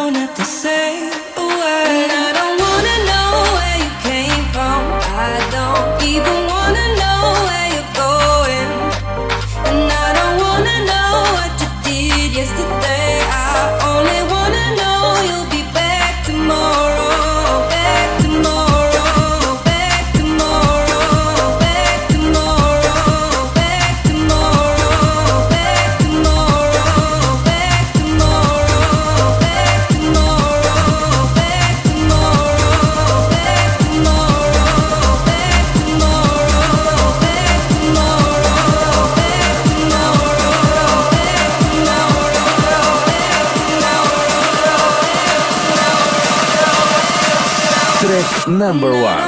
don't have to say a word. Number one.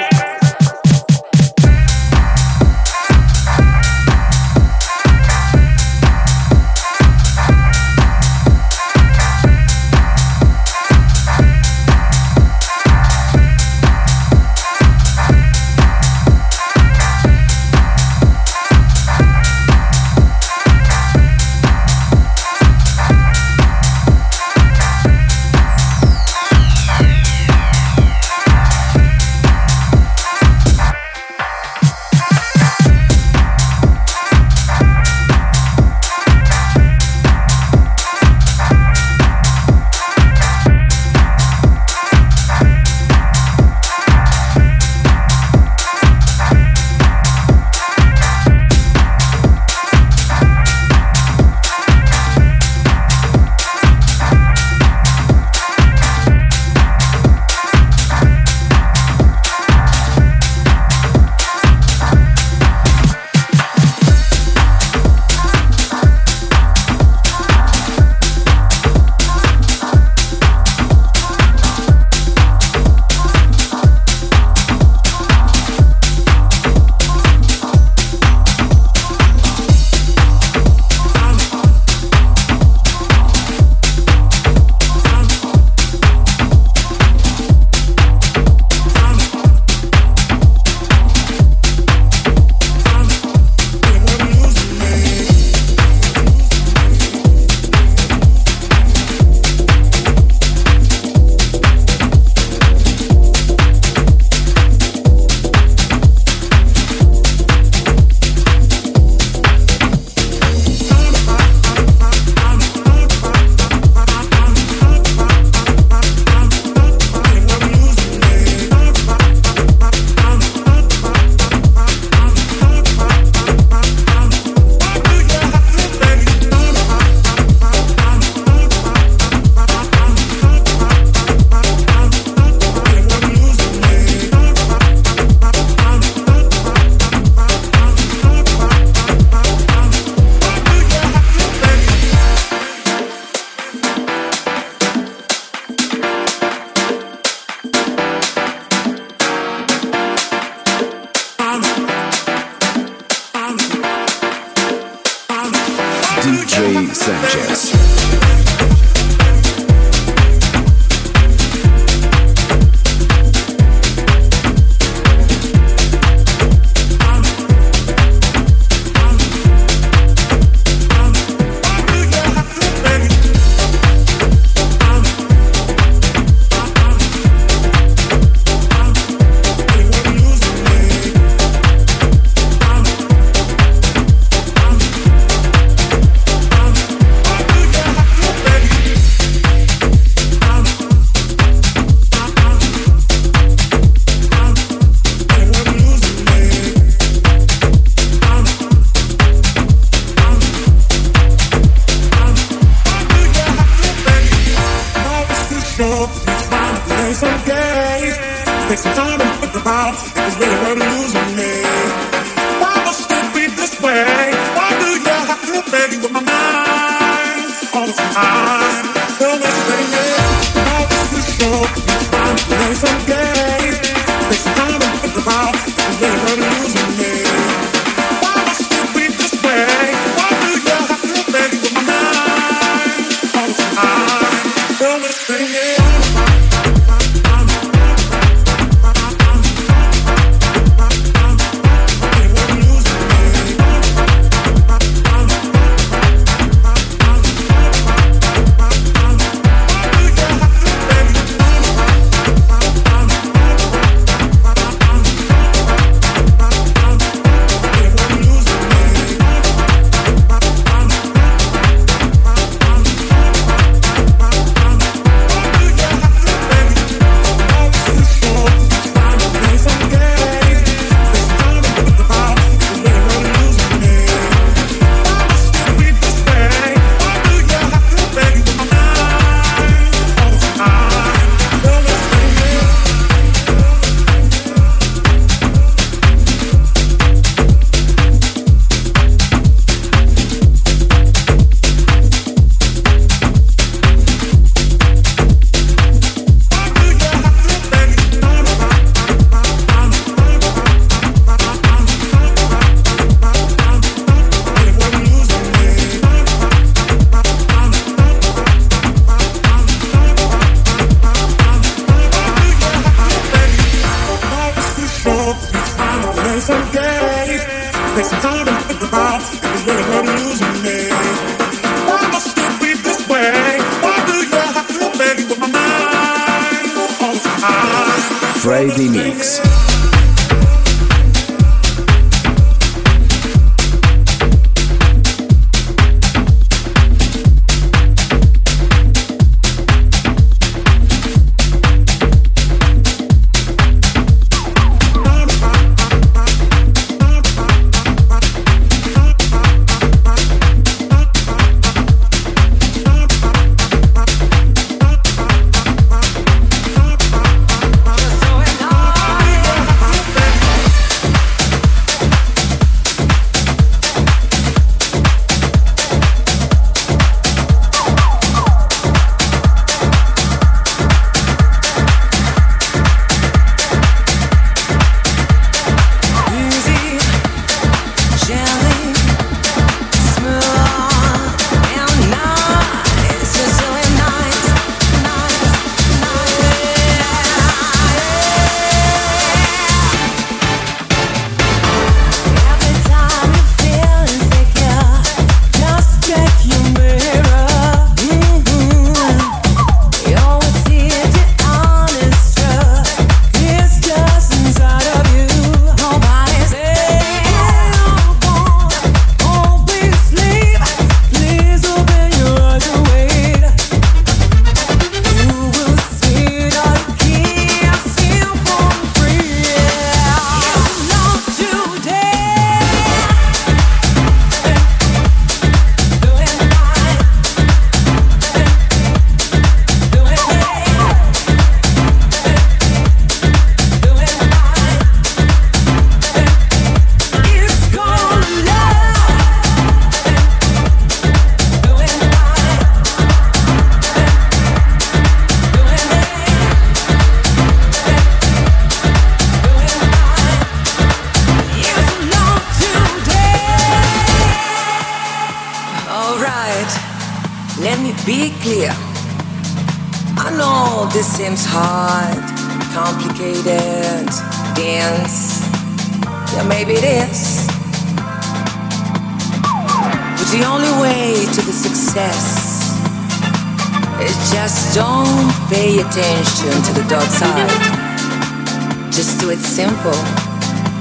it simple,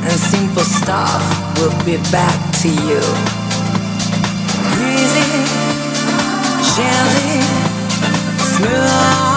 and simple stuff will be back to you. Breezy, gently, smooth.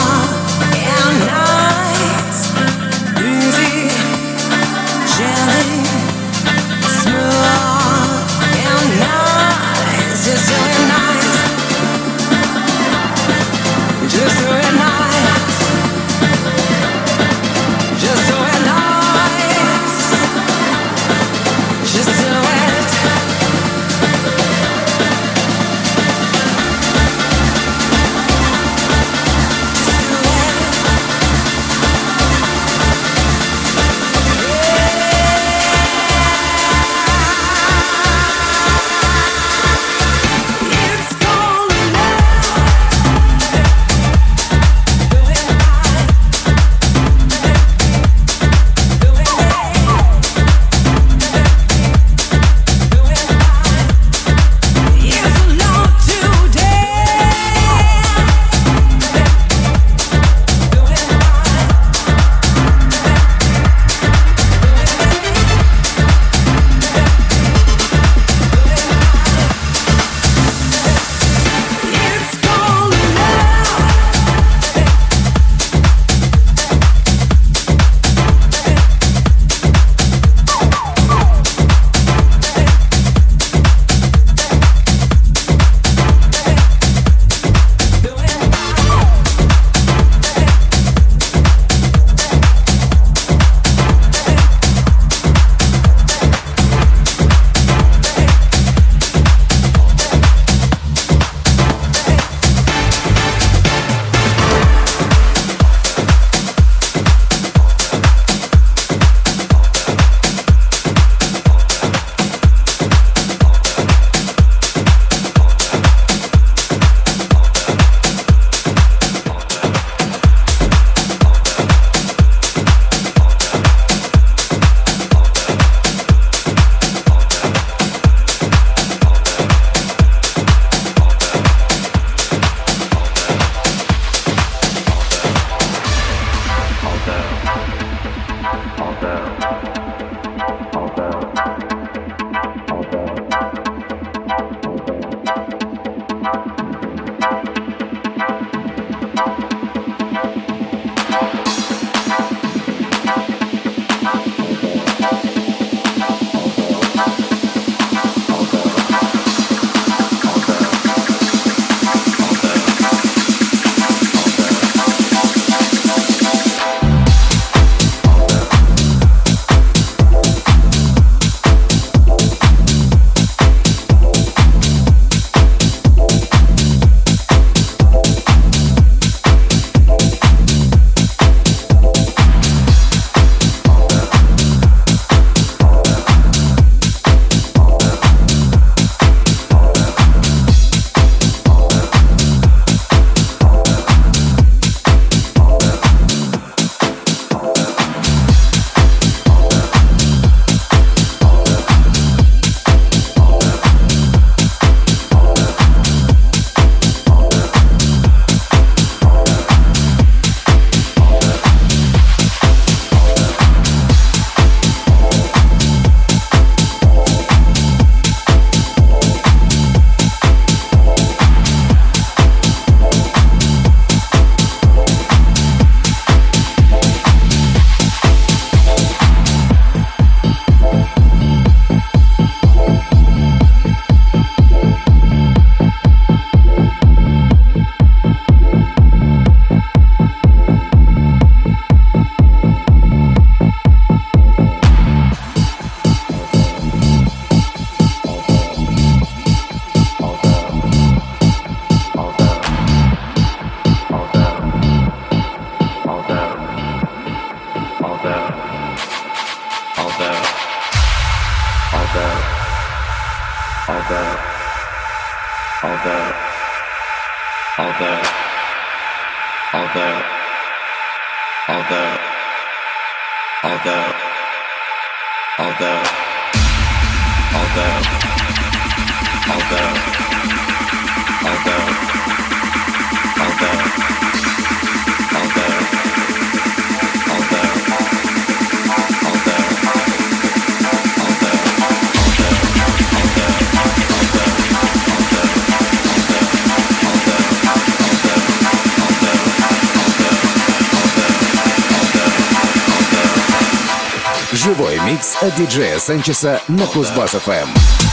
Диджея Санчеса на Кузбасс-ФМ.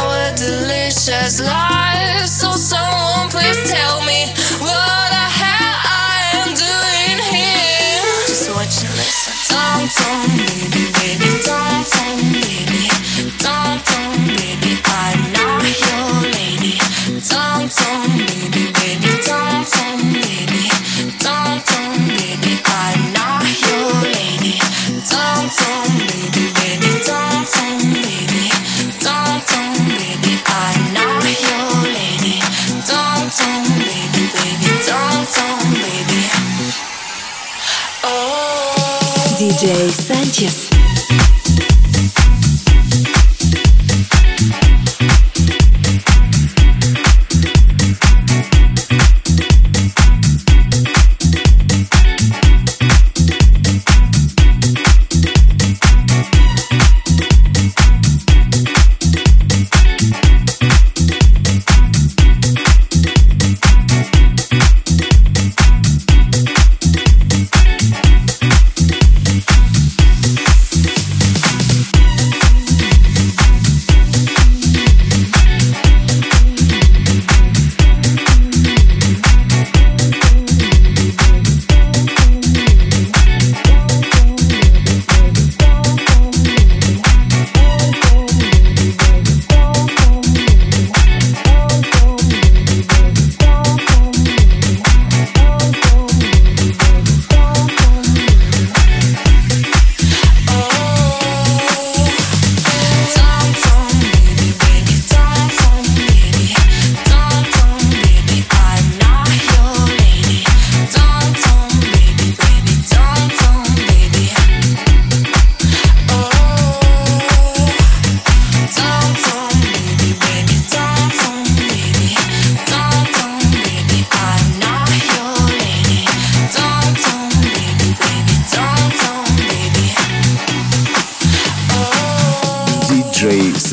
our delicious lives. So, someone please tell me what the hell I am doing here. Just watch and listen. Tom, Tom, baby, baby, Tom, Tom, baby, Tom, Tom, baby, I'm not your lady. Tom, Tom. Oh. DJ Sanchez.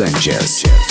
Sanchez. Sanchez.